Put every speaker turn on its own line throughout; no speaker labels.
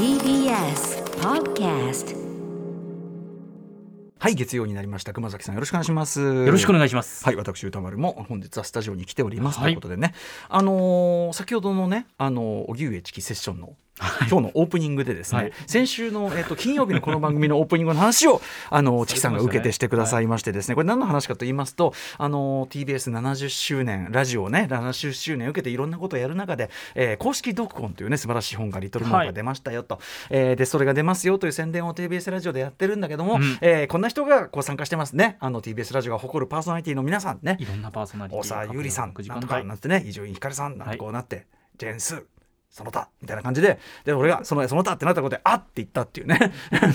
TBS Podcast
はい月曜になりました。熊崎さんよろしくお願いします。よ
よろしくお願いします。
はい私歌丸も本日はスタジオに来ております、
はい。
ということでね。あのー先ほどのねあのー荻上チキセッションの今日のオープニングでですね、
はい。
先週の、えっと金曜日のこの番組のオープニングの話を あのチキさんが受けてしてくださいましてですね。これ何の話かと言いますとあの TBS70 周年ラジオね70周年受けていろんなことをやる中で、えー公式読本というね素晴らしい本がリトルモアが出ましたよと、えーでそれが出ますよという宣伝を TBS ラジオでやってるんだけども、
うん。
えーこんな人がこう参加してますね。あの TBS ラジオが誇るパーソナリティの皆さんね。
いろんなパーソナリティ
大沢優里さんなんとかなってね伊集院光さんなんてこうなって、ジェーンスーその他みたいな感じでで俺がそのその他ってなったことであって言ったっていうね。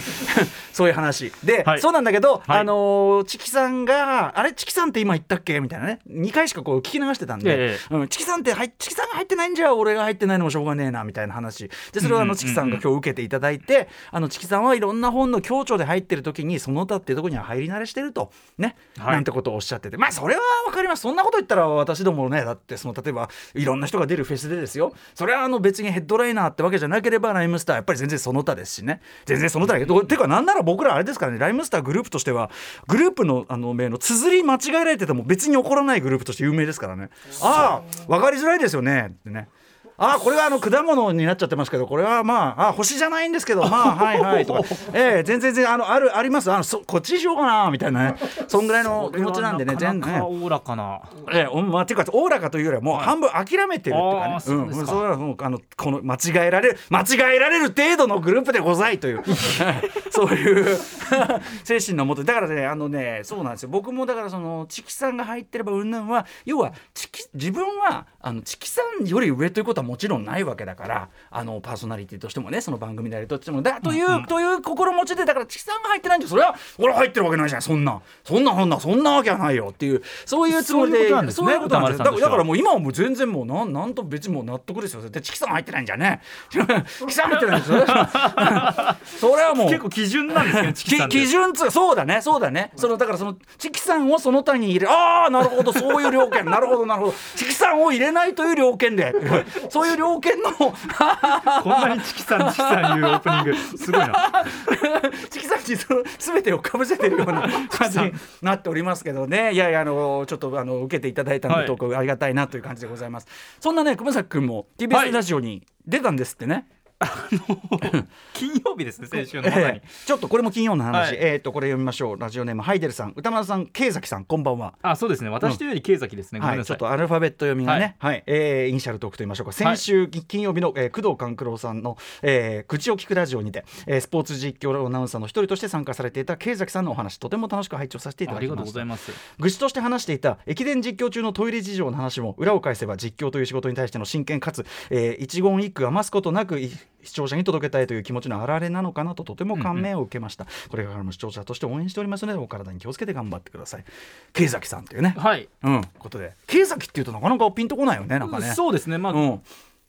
そういう話。で、
はい。
そうなんだけど、
はい。
あのーチキさんがあれチキさんって今言ったっけ？みたいなね。2回しかこう聞き流してたんで、
え
うん、チキさんって入っチキさんが入ってないんじゃ俺が入ってないのもしょうがねえなみたいな話。でそれをあ
うんうんうんうん。
のチキさんが今日受けていただいてあのチキさんはいろんな本の強調で入ってる時にその他っていうところには入り慣れしてるとね、
はい。
なんてことをおっしゃってて。まあそれはわかります。そんなこと言ったら私どもねだってその例えばいろんな人が出るフェスでですよ。それはあの別にヘッドライナーってわけじゃなければライムスターやっぱり全然その他ですしね。全然その他だけどてかなんなら僕らあれですからねライムスターグループとしてはグループのあの名の綴り間違えられてても別に起こらないグループとして有名ですからね。ああ分かりづらいですよね。ってねあこれはあの果物になっちゃってますけどこれはまああ星じゃないんですけどまあはいはいとか、ええ全然全然あのあるあります。あのそこっちにしようかなみたいなね。そんぐらいの気持ちなんでね全然。
おおらかな。
ええおまあ、ていうかおおらかというよりはもう半分諦めてるっていうか
うですか。
ん、それはもうあのこの間違えられる間違えられる程度のグループでございという。そういう 精神のもとだからねあのねそうなんですよ。僕もだからそのチキさんが入ってればうんぬんは要はチキ自分はあのチキさんより上ということはもちろんないわけだからあのパーソナリティとしてもねその番組でありとしてもだという、という心持ちでだからチキさんが入ってないんでそれは俺は入ってるわけないじゃん。そんなそんなそんなそんなわけはないよ。っていうそういうつもりで
そういうことなんですね
だからもう今はもう全然もうなんなんと別にもう納得ですよ。でチキさん入ってないんじゃね？チキさん入ってないんですよ。それはもう
結構基準なんですね。チキさん
基準つそうだねそうだね。そのだからそのチキさんをその他に入れああなるほどそういう条件なるほどなるほど。チキさんを入れないという条件でそういう条件の。
こんなにチキさんチキさんいうオープニングすごいな。
チキさんにその全てをかぶせてるような感じになっておりますけどね。いやいやあのちょっとあの受けていただいたので、
はい。
ありがたいなという感じでございます。そんなね熊崎君も
は
TBS
い
ラジオに出たんですってね、
金曜日ですね先週の
ええ。ちょっとこれも金曜の話、
はい。
えっ、とこれ読みましょう。ラジオネームハイデルさん。歌丸さん慶崎さんこんばんは。
あそうですね。私というより慶崎ですね。ごめん
は、
ない。
ちょっとアルファベット読みがね、はい。えーイニシャルトークと言いましょうか。先週金曜日の、えー工藤官九郎さんの、えー口を聞くラジオにて、えースポーツ実況アナウンサーの一人として参加されていた慶崎さんのお話とても楽しく拝聴させていただき
ありがとう
ました
ございます。
愚痴として話していた駅伝実況中のトイレ事情の話も裏を返せば実況という仕事に対しての真剣かつ、えー一言一句余すことなくい視聴者に届けたいという気持ちの表れなのかなととても感銘を受けました、これからも視聴者として応援しておりますのでお体に気をつけて頑張ってください。慶崎さんというね。
はい。
うん。ことで慶崎っていうとなかなかピンとこないよねなんかね。
そうですね。まあ
うん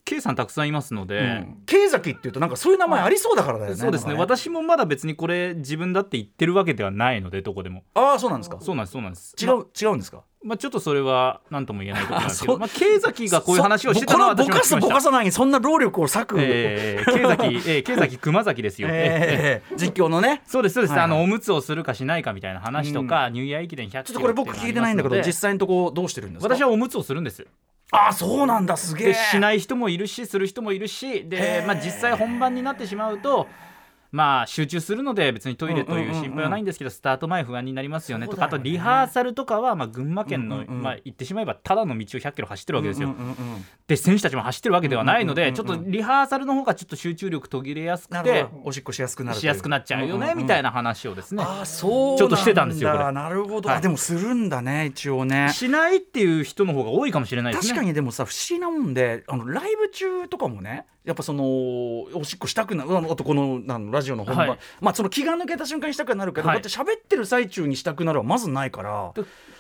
慶さんたくさんいますので。
うん。慶崎っていうとなんかそういう名前ありそうだからだよね
そうですね。
なんか
私もまだ別にこれ自分だって言ってるわけではないのでどこでも
ああそうなんですか？
そうなんですそうなんです。
違
ま
う違うんですか？
まあ、ちょっとそれは何とも言えないところなんですけど、まあ、慶崎がこういう話をしてたのは私も聞きました。
かさないにそんな労力を割く、
えー、慶崎、えー、慶崎 熊崎ですよ、えー
えー実況のね。
そうですそうです、
はいはい。
あのおむつをするかしないかみたいな話とか、ニューイヤー駅伝100キロ
ちょっとこれ僕聞いてないんだけど実際のとこどうしてるんですか？
私はおむつをするんです
ああそうなんだすげえ。
でしない人もいるしする人もいるし
へ
で、
ー。
まあ、実際本番になってしまうとまあ集中するので別にトイレという心配はないんですけど、スタート前不安になりますよね。とかあとリハーサルとかはまあ群馬県の、まあ、言ってしまえばただの道を100キロ走ってるわけですよ、で選手たちも走ってるわけではないので、ちょっとリハーサルの方がちょっと集中力途切れやすくて
おしっこしやすくなる
しやすくなっちゃうよね、みたいな話をですね、
ああそう
ちょっとしてたんですよこれ。
なるほど、
はい。
あでもするんだね一応ね。
しないっていう人の方が多いかもしれないですね。
確かにでもさ不思議なもんであのライブ中とかもねやっぱそのおしっこしたくなるあのあとこのなんラジオの本番、
はい。
まあその気が抜けた瞬間にしたくなるけど、
はい。
こうやって喋ってる最中にしたくなるはまずないから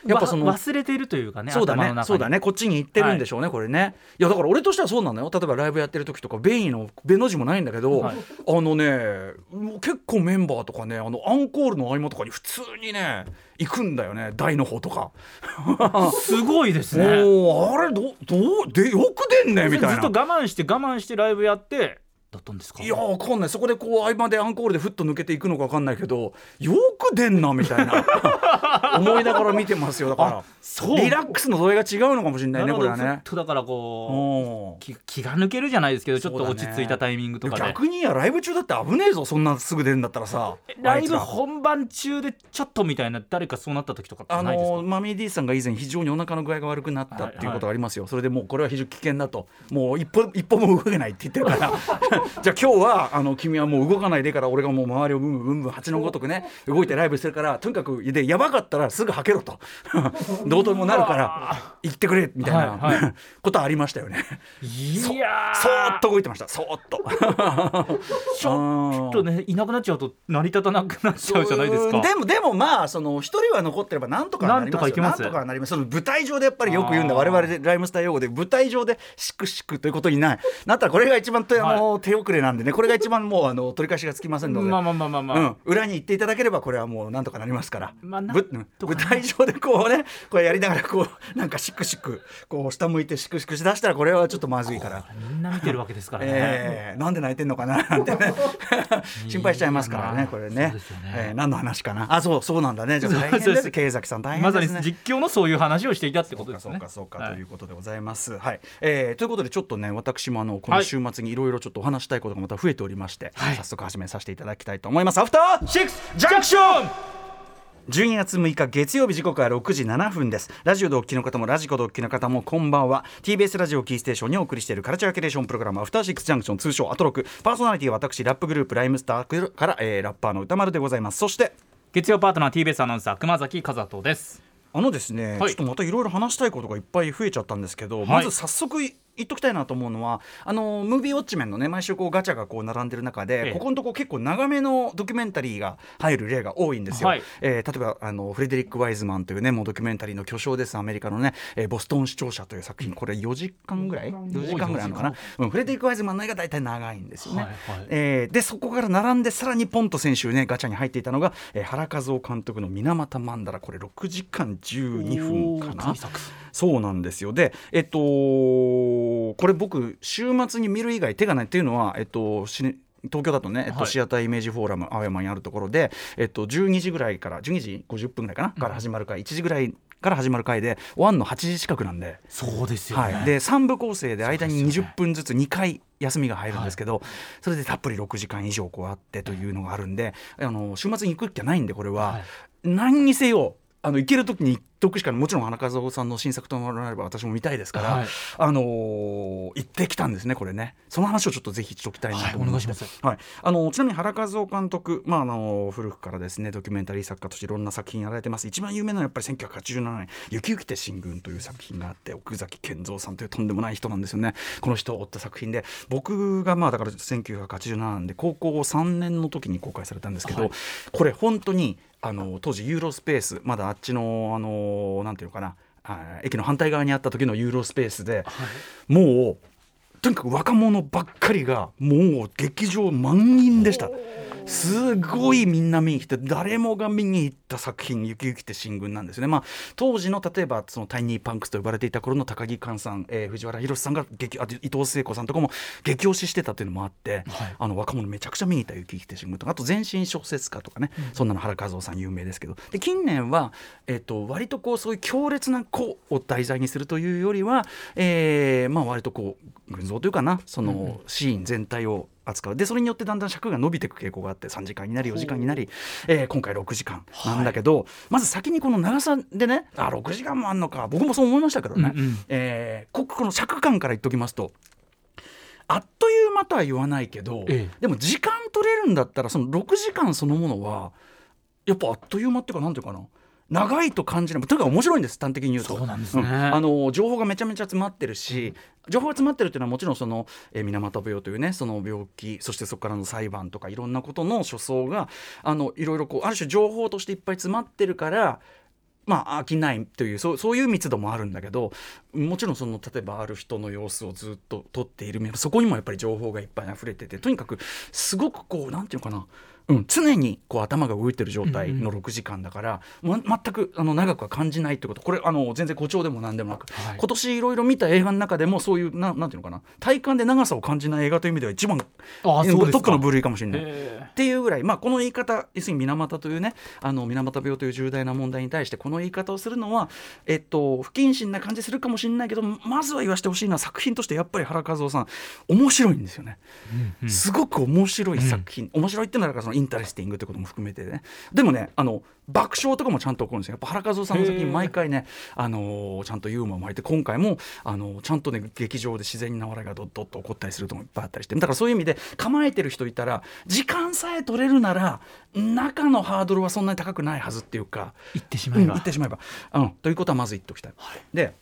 やっぱその
わ忘れているというかね
そうだね。そうだね。こっちに行ってるんでしょうね、これね。いやだから俺としてはそうなのよ。例えばライブやってる時とか便意の便の字もないんだけど、
はい。
あのね結構メンバーとかねあのアンコールの合間とかに普通にね行くんだよね。台の方とか。
すごいですね。
あれどどうでよく出んねみたいな。
ずっと我慢して我慢してライブやってだったんですか？
いやわかんない。そこでこう合間でアンコールでふっと抜けていくのかわかんないけどよく出んなみたいな。思いながら見てますよ。だから
そう。
リラックスの度合いが違うのかもしれないねこれはね。
とだからこう
うん。
気気が抜けるじゃないですけどちょっと落ち着いたタイミングとかで、
逆にいやライブ中だって危ねえぞそんなすぐ出るんだったらさ。
ライブ本番中でちょっとみたいな誰かそうなった時とかって
あのマミー D さんが以前非常にお腹の具合が悪くなったっていうことがありますよ、それでもうこれは非常に危険だと。もう一歩一歩も動けないって言ってるからじゃあ今日はあの君はもう動かないでから俺がもう周りをブンブンブン蜂のごとくね動いてライブしてるからとにかくでやばかったらすぐはけろと。どうとでもなるから行ってくれみたいな、
はいは
ことはありましたよね。
い
そ
や
そーっと動いてました。そーっと。
ちょっとね いなくなっちゃうと成り立たなくなっちゃうじゃないですか。
うん。でもでもまあその一人は残ってればなんとかなりますよ。
なんとかいけます。
なんとかなりますその舞台上でやっぱりよく言うんだ我々でライムスター用語で舞台上でシクシクということにないなったらこれが一番手,、あの手遅れなんでねこれが一番もうあの取り返しがつきませんので。
まあまあまあまあまあ、
うん、裏に行っていただければこれはもうなんとかなりますから、
まあ
舞台上でこうねこれやりながらこうなんかシクシクこう下向いてシクシクしだしたらこれはちょっとまずいから。
みんな見てるわけですからね、
えー、なんで泣いてんのかななんてね。心配しちゃいますからねこれね。
ね。
えー何の話かな？あそうそうなんだね。じゃあ大変
です。
経崎さん大変
まさに実況のそういう話をしていたってことですね。
そうかそうか、
はい
ということでございます。はい、えーということでちょっとね私もあのこの週末にいろいろちょっとお話したいことがまた増えておりまして、
はい。
早速始めさせていただきたいと思います。アフター
シックスジャンクション
12月6日月曜日時刻は6時7分です。ラジオでお聞きの方もラジコでお聞きの方もこんばんは。TBS ラジオキーステーションにお送りしているカルチャーキュレーションプログラムアフターシックスジャンクション通称アトロク。パーソナリティは私ラップグループライムスターから、えーラッパーの歌丸でございます。そして
月曜パートナー TBS アナウンサー熊崎和人です。
あのですね、
はい。
ちょっとまたいろいろ話したいことがいっぱい増えちゃったんですけど、
い。
まず早速い言っときたいなと思うのはあのムービーウォッチメンのね毎週こうガチャがこう並んでる中で、
ええ。
ここのとこ結構長めのドキュメンタリーが入る例が多いんですよ。
はい。
えー例えばあのフレデリック・ワイズマンというねもうドキュメンタリーの巨匠ですアメリカのね、えーボストン視聴者という作品これ4時間ぐらい？4時間。ぐらいあるのかな、うん、フレデリック・ワイズマンの映画大体長いんですよね。
はいはい。
えーでそこから並んでさらにポンと先週ねガチャに入っていたのが、えー原和夫監督の「水俣マンダラ」これ6時間12分かな？そうなんですよ。でえっとこれ僕週末に見る以外手がないっていうのはえっと東京だとね、えっと
はい
シアターイメージフォーラム青山にあるところで、えっと、12時ぐらいから12時50分ぐらいかな、から始まる回1時ぐらいから始まる回で終わんの8時近くなんで。
そうですよね、
はい、で3部構成で間に
そうですよね。
20分ずつ2回休みが入るんですけど、それでたっぷり6時間以上こうあってというのがあるんであの週末に行く気はないんでこれは、
はい。
何にせよあの行ける時に行っとくしかもちろん花和夫さんの新作となれば私も見たいですから、
はい。
あのー行ってきたんですねこれね。その話をちょっとぜひしておきたいなと思いまして、
はいお願いし
はい、あのちなみに原和夫監督、まあ、あの古くからですねドキュメンタリー作家としていろんな作品やられてます。一番有名なのはやっぱり1987年「雪雪て進軍」という作品があって奥崎健三さんというとんでもない人なんですよね。この人を追った作品で僕がまあだから1987年で高校3年の時に公開されたんですけど、
はい。
これ本当にあの当時ユーロスペースまだあっちのあのなんていうのかなあ駅の反対側にあった時のユーロスペースで、もうとにかく若者ばっかりがもう劇場満員でした。すごいみんな見に来て誰もが見に行った作品「ゆきゆき」って新軍なんですね、まあ、当時の例えばそのタイニーパンクスと呼ばれていた頃の高木寛さん、えー藤原宏さんが激あと伊藤聖子さんとかも激推ししてたっていうのもあって、
はい。
あの若者めちゃくちゃ見に行った「ゆきゆき」って新軍とかあと全身小説家とかね、そんなの原和夫さん有名ですけど。で近年は、えっと割とこうそういう強烈な子を題材にするというよりは、えーまあ、割とこう群像というかなそのシーン全体を扱う。でそれによってだんだん尺が伸びていく傾向があって3時間になり4時間になり、えー今回6時間なんだけど、まず先にこの長さでねあ6時間もあんのか僕もそう思いましたけどね、
うんうん。
えーここの尺感から言っておきますとあっという間とは言わないけど、
ええ。
でも時間取れるんだったらその6時間そのものはやっぱあっという間っていうかなんていうかな長いと感じない。とにかく面白いんです端的に言うと。
そうなんですね。
あの情報がめちゃめちゃ詰まってるし情報が詰まってるっていうのはもちろんその、えー、水俣病というねその病気そしてそこからの裁判とかいろんなことの所相があのいろいろこうある種情報としていっぱい詰まってるからまあ飽きないというそうそういう密度もあるんだけどもちろんその例えばある人の様子をずっと撮っているそこにもやっぱり情報がいっぱい溢れててとにかくすごくこうなんていうのかなうん、常にこう頭が動いてる状態の6時間だから、ま、全くあの長くは感じないってこと。これあの全然誇張でも何でもなく、
はい。
今年いろいろ見た映画の中でもそういうななんていうのかな。体感で長さを感じない映画という意味では一番
あそう
トップの部類かもしれない。
へ
っていうぐらい、まあ、この言い方要するに水俣というねあの水俣病という重大な問題に対してこの言い方をするのは、えっと、不謹慎な感じするかもしれないけどまずは言わせてほしいのは作品としてやっぱり原和夫さん。面白いんですよね。
うん
すごく面白い作品、面白いってのはだからその interesting ってことも含めてね。でもねあの爆笑とかもちゃんと起こるんですよ。やっぱ原一男さんの作品毎回ね、あのーちゃんとユーモアも入って今回も、あのーちゃんとね劇場で自然な笑いがドッドッと起こったりするとこもいっぱいあったりして。だからそういう意味で構えてる人いたら時間さえ取れるなら中のハードルはそんなに高くないはずっていうか
言ってしま
うん、
えば、
言ってしまえば、うん。ということはまず言っておきたい。で、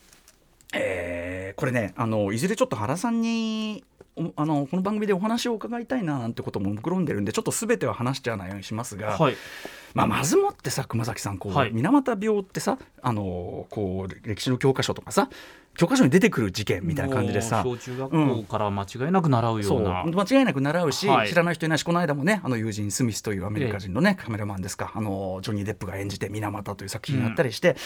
えーこれねあのいずれちょっと原さんにおあのこの番組でお話を伺いたいななんてことも目論んでるんでちょっと全ては話しちゃわないようにしますが、
はい。
まあ、まずもってさ熊崎さんこう、
はい。
水俣病ってさあのこう歴史の教科書とかさ教科書に出てくる事件みたいな感じでさ
小中学校から間違いなく習うよ
そうう。
な、
間違いなく習うし、
はい。
知らない人いないしこの間もねあの友人スミスというアメリカ人のね、カメラマンですかあのジョニー・デップが演じて水俣という作品があったりして、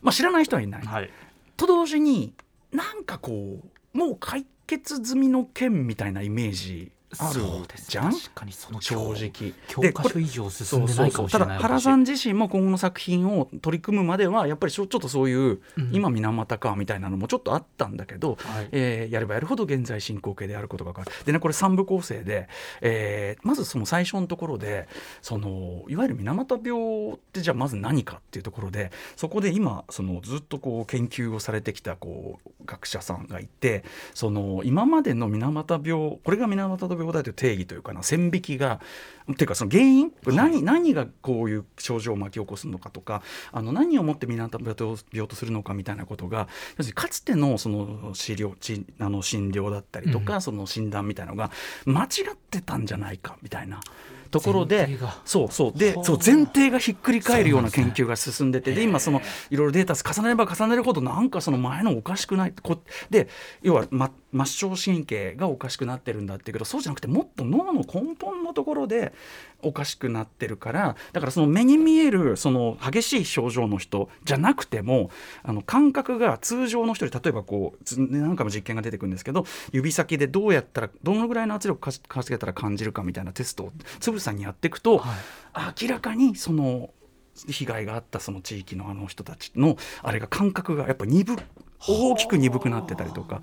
まあ、知らない人はいない。
はい。
と同時になんかこうもう解決済みの件みたいなイメージあるじゃん？
確かにその
正直。
教科書以上進んでないか
そうそうそう。
もしたれない。
だ原さん自身も今後の作品を取り組むまではやっぱりちょちょっとそういう、
うん。
今水俣かみたいなのもちょっとあったんだけど、
はい。
えーやればやるほど現在進行形であることが分かる。でねこれ3部構成で、えーまずその最初のところでそのいわゆる水俣病ってじゃあまず何かっていうところでそこで今そのずっとこう研究をされてきたこう学者さんがいてその今までの水俣病これが水俣病だという定義というかな線引きがっていうかその原因これ何,、何がこういう症状を巻き起こすのかとかあの何をもって水俣病とするのかみたいなことが要するにかつてのその治療治あの診療だったりとか、その診断みたいなのが間違ってたんじゃないかみたいな。ところ
前
でそうそう。で
はあ
そう前提がひっくり返るような研究が進んでてで今そのいろいろデータ重ねれば重ねるほどなんかその前のおかしくない。こで要は、ま、末梢神経がおかしくなってるんだっていうけどそうじゃなくてもっと脳の根本のところでおかしくなってるからだからその目に見えるその激しい症状の人じゃなくてもあの感覚が通常の人より例えばこうつ何回も実験が出てくるんですけど指先でどうやったらどのぐらいの圧力かかけたら感じるかみたいなテストをつぶさにやっていくと、明らかにその被害があったその地域のあの人たちのあれが感覚がやっぱ鈍大きく鈍くなってたりとか。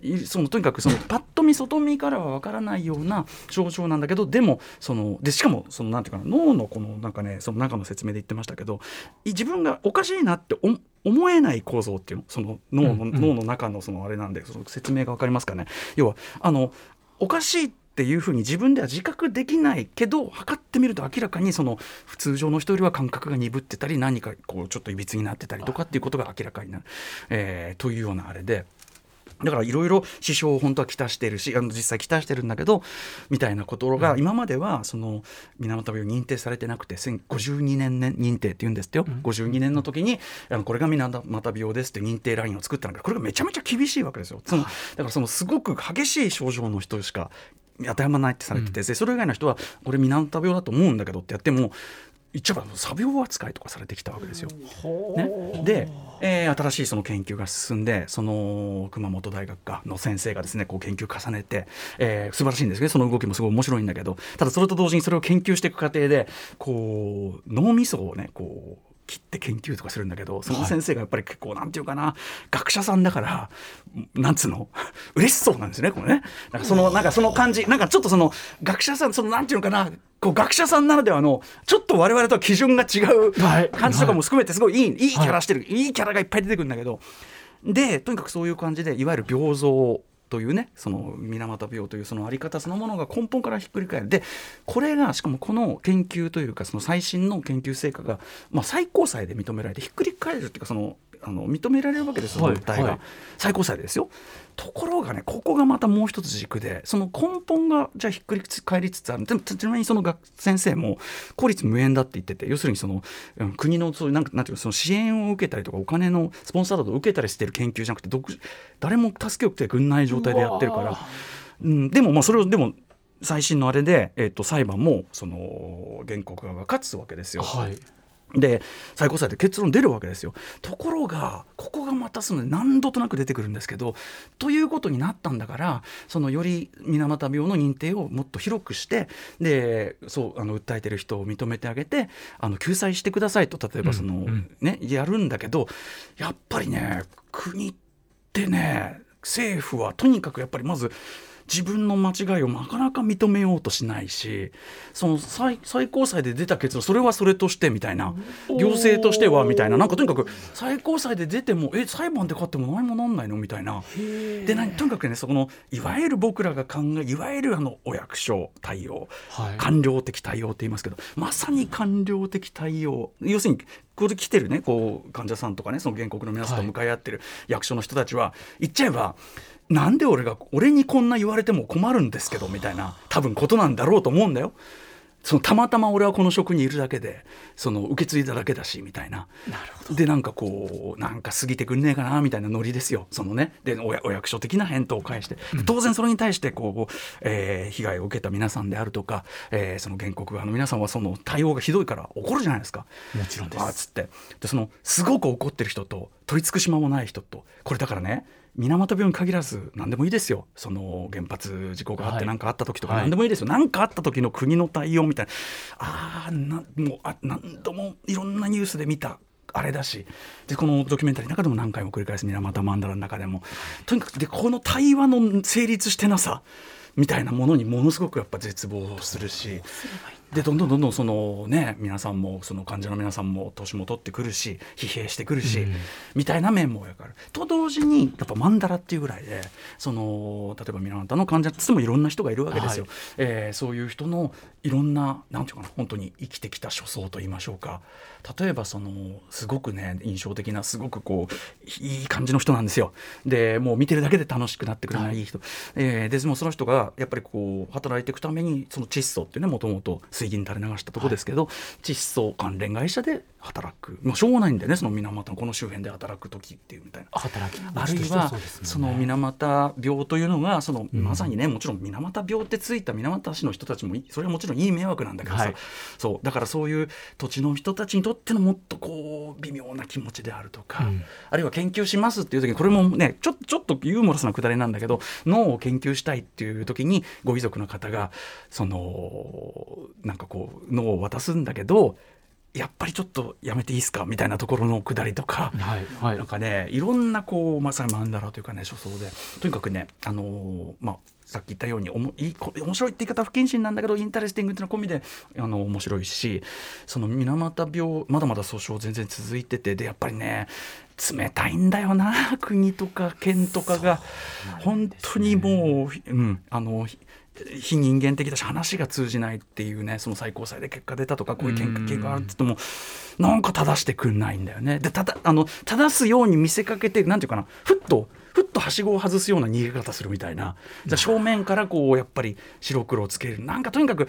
いそのとにかくその パッと見外見からはわからないような症状なんだけどでもそのでしかもそのなんていうかな脳のこのなんかねその中の説明で言ってましたけどい自分がおかしいなってお思えない構造っていうのその脳の,、
うんうん。
脳の中のそのあれなんでその説明がわかりますかね。要はあのおかしいっていうふうに自分では自覚できないけど測ってみると明らかにその通常の人よりは感覚が鈍ってたり何かこうちょっといびつになってたりとかっていうことが明らかになる、えーというようなあれで。だからいろいろ支障を本当はきたしてるしあの実際きたしてるんだけどみたいなことが今まではその水俣病認定されてなくて52年ね認定って言うんですってよ、52年の時にあのこれが水俣病ですって認定ラインを作ったんだけどこれがめちゃめちゃ厳しいわけですよ。そのだからそのすごく激しい症状の人しか当てはまらないってされてて、でそれ以外の人はこれ水俣病だと思うんだけどってやっても言っちゃえば詐病扱いとかされてきたわけですよ。ね、で、えー新しいその研究が進んでその熊本大学かの先生がですねこう研究を重ねて、えー素晴らしいんですけどその動きもすごい面白いんだけどただそれと同時にそれを研究していく過程でこう脳みそをねこう切って研究とかするんだけどその先生がやっぱり結構なんていうかな学者さんだからなんつうの？嬉しそうなんですよねこれね。なんかそのなんかその感じなんかちょっとその学者さんそのなんていうのかなこう学者さんならではのちょっと我々とは基準が違う
はい。
感じとかも含めてすごいいいい。いキャラしてるいいキャラがいっぱい出てくるんだけどでとにかくそういう感じでいわゆる病像というねその水俣病というその在り方そのものが根本からひっくり返る。でこれがしかもこの研究というかその最新の研究成果が、まあ、最高裁で認められてひっくり返るっていうかそのあの認められるわけですよ、
はい
訴えが、
はい。
最高裁でですよ。ところがねここがまたもう一つ軸でその根本がじゃあひっくり返りつつある。でもちなみにその学先生も公立無縁だって言ってて要するにその、うん国のそういうなんかなんていうのその支援を受けたりとかお金のスポンサードを受けたりしてる研究じゃなくて独誰も助けを受けてくんない状態でやってるから、うん、でもまあそれをでも最新のあれで、えー、と裁判もその原告側が勝つわけですよ。
はい
で最高裁で結論出るわけですよ。ところがここがまたその何度となく出てくるんですけどということになったんだからそのより水俣病の認定をもっと広くしてでそうあの訴えてる人を認めてあげてあの救済してくださいと例えばその、
うんうん。
ねやるんだけどやっぱりね国ってね政府はとにかくやっぱりまず自分の間違いをなかなか認めようとしないしその最最高裁で出た結論それはそれとしてみたいな行政としてはみたいななんかとにかく最高裁で出てもえ裁判で勝っても何もなんないの？みたいな。で何とにかくねそこのいわゆる僕らが考えいわゆるあのお役所対応。
はい。
官僚的対応って言いますけどまさに官僚的対応。要するにここで来てるねこう患者さんとかねその原告の皆さんと向かい合ってる役所の人たちは言っちゃえばなんで俺が俺にこんな言われても困るんですけどみたいな多分ことなんだろうと思うんだよ。そのたまたま俺はこの職にいるだけでその受け継いだだけだしみたいな。
なるほ
でなんかこうなんか過ぎてくんねえかなみたいなノリですよ。そのね。でお役所的な返答を返して。で当然それに対してこう、えー被害を受けた皆さんであるとか、えーその原告側の皆さんはその対応がひどいから怒るじゃないですか。
もちろんです。
つって。でそのすごく怒ってる人と取り付く島もない人とこれだからね水俣病に限らず何でもいいですよ。その原発事故があって
はい。
何かあった時とか
はい。
何でもいいですよ。何、かあった時の国の対応みたいな。あーなもうあ何度もいろんなニュースで見た。あれだし。でこのドキュメンタリーの中でも何回も繰り返す水俣マンダラの中でも。とにかくでこの対話の成立してなさみたいなものにものすごくやっぱ絶望するしでどんどんどんどんそのね皆さんもその患者の皆さんも年も取ってくるし疲弊してくるし、
うん。
みたいな面もやからと同時にやっぱマンダラっていうぐらいでその例えば水俣の患者っつってもいろんな人がいるわけですよ、
はい。
えーそういう人のいろんななんていうかな本当に生きてきた初相と言いましょうか例えばそのすごくね印象的なすごくこういい感じの人なんですよ。でもう見てるだけで楽しくなってくるようないい人、えーでもその人がやっぱりこう働いていくためにその窒素っていうねもともと水銀垂れ流したところですけど、窒素関連会社で働く。もうしょうがないんだよねその水俣のこの周辺で働く時っていうみたいな。
働き
あるいはその水俣病というのがその
うん
まさにねもちろん水俣病ってついた水俣市の人たちもいそれはもちろんいい迷惑なんだけどさ、
はい。
そう。だからそういう土地の人たちにとってのもっとこう微妙な気持ちであるとか、
うん。
あるいは研究しますっていう時にこれもねちょちょっとユーモラスなくだりなんだけど脳を研究したいっていう時にご遺族の方がそのなんかこう脳を渡すんだけどやっぱりちょっとやめていいですか？みたいなところのくだりとか。
はいはい。
なんかねいろんなこうまさにマンダラというかね諸相で。とにかくねあのーまあさっき言ったようにおもい面白いって言い方は不謹慎なんだけど interesting っていうのは込みであの面白いしその水俣病まだまだ訴訟全然続いててでやっぱりね冷たいんだよな国とか県とかが、本当にもう、うん、あのひ非人間的だし話が通じないっていうねその最高裁で結果出たとかこういう見解があるって言ってもなんか正してくんないんだよね。でただあの正すように見せかけてなんていうかなふっとふっとはしごを外すような逃げ方するみたいな。じゃあ正面からこうやっぱり白黒をつける。なんかとにかく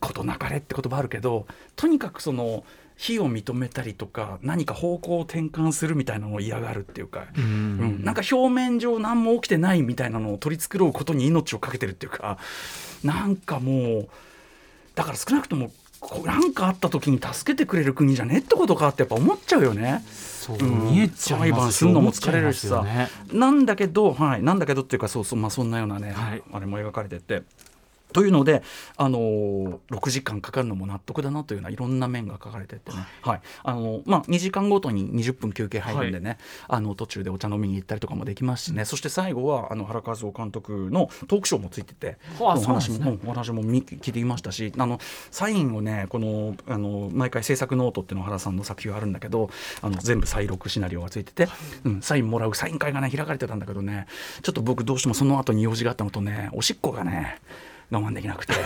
事なかれって言葉あるけどとにかくその非を認めたりとか何か方向を転換するみたいなのを嫌がるっていうか、
うん。
うん。なんか表面上何も起きてないみたいなのを取り繕うことに命をかけてるっていうかなんかもうだから少なくともこうなんかあった時に助けてくれる国じゃねってことかってやっぱ思っちゃうよね。
そう
うん。
見えちゃい
裁判
ます
するのも疲れるしさ。
ね。
なんだけど、はい、なんだけどっていうかそうそう、まあ、そんなようなね、
はい。
あれも描かれてて。というので、あのー6時間かかるのも納得だなというようないろんな面が書かれててね、はい。あのーまあ、2時間ごとに20分休憩入るんでね、あの途中でお茶飲みに行ったりとかもできますしね、そして最後はあの原一男監督のトークショーもついてて
はあ
お話も、
ね。
も見聞いていましたしあのサインをねこのあの毎回制作ノートっていうの原さんの作品があるんだけどあの全部再録シナリオがついてて、うん、サインもらうサイン会がね開かれてたんだけどねちょっと僕どうしてもその後に用事があったのとねおしっこがね我慢できなくて。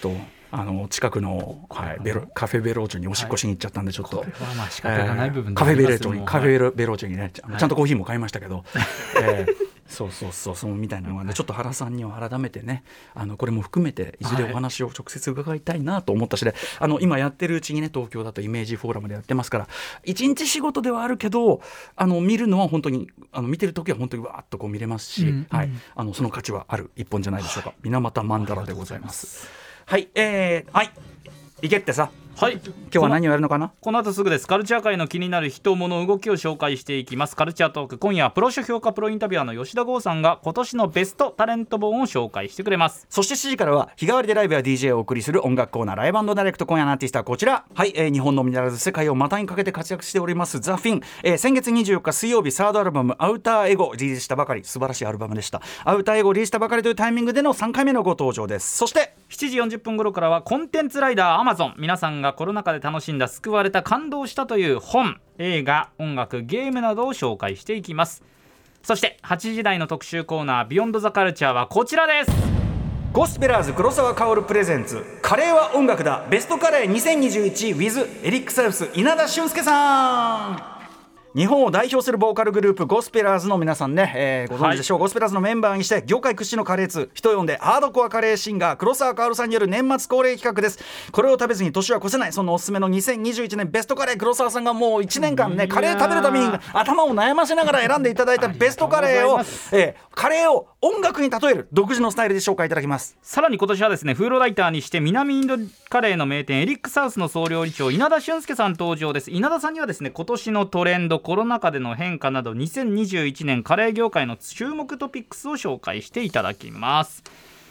ちょっとあの近くの、はい、ベロカフェベローチョにおしっこしに行っちゃったんでちょっと。
はまあ仕方がない部分で
カフェベローチョにカフェベローチョにね、ちゃんとコーヒーも買いましたけど、えーそうそうそうそうみたいなのがねちょっと原さんには改めてねあのこれも含めていずれお話を直接伺いたいなと思ったしで、あの今やってるうちにね東京だとイメージフォーラムでやってますから一日仕事ではあるけどあの見るのは本当にあの見てる時は本当にわーっとこう見れますし、
うん
はい、あのその価値はある一本じゃないでしょうか、水俣曼荼羅でございます。はい、えー、はい。行けってさ
はい。
今日は何をやるのかな？
この後すぐです。カルチャー界の気になる人物動きを紹介していきます。カルチャートーク今夜はプロ書評価プロインタビュアーの吉田剛さんが今年のベストタレント本を紹介してくれます。
そして7時からは日替わりでライブや DJ をお送りする音楽コーナーライブダイレクト今夜のアーティストはこちら。はい、えー日本のみならず世界を股にかけて活躍しておりますザ・フィン、えー先月24日水曜日サードアルバム「アウターエゴ」リリースしたばかり。素晴らしいアルバムでした。 Outer Ego リリースしたばかりというタイミングでの3回目のご登場です。そして
7時40分頃からはコンテンツライダーアマゾン。皆さんがコロナ禍で楽しんだ救われた感動したという本映画音楽ゲームなどを紹介していきます。そして8時台の特集コーナー「 Beyond the Culture はこちらです。
ゴスペラーズ黒沢薫 presents カレーは音楽だ。ベストカレー 2021with エリックサウス稲田俊介さん。日本を代表するボーカルグループゴスペラーズの皆さんね、えーご存知でしょう、ゴスペラーズのメンバーにして業界屈指のカレー通人呼んでハードコアカレーシンガー黒沢薫さんによる年末恒例企画です。これを食べずに年は越せないそのおすすめの2021年ベストカレー。黒沢さんがもう1年間ねカレー食べるために頭を悩ませながら選んでいただいたベストカレーをえーカレーを音楽に例える独自のスタイルで紹介いただきます。
さらに今年はですねフードライターにして南インドカレーの名店エリックサウスの総料理長稲田俊介さん登場です。稲田さんにはですね今年のトレンドコロナ禍での変化など2021年カレー業界の注目トピックスを紹介していただきます。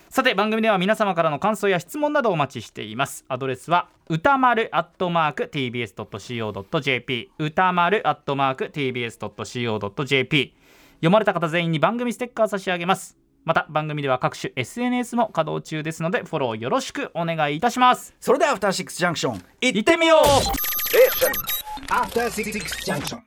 さて番組では皆様からの感想や質問などお待ちしています。アドレスは歌丸アットマーク tbs.co.jp 歌丸アットマーク tbs.co.jp 読まれた方全員に番組ステッカー差し上げます。また番組では各種 SNS も稼働中ですのでフォローよろしくお願いいたします。
それではアフターシックスジャンクション行
行ってみよう。
After Six Junction.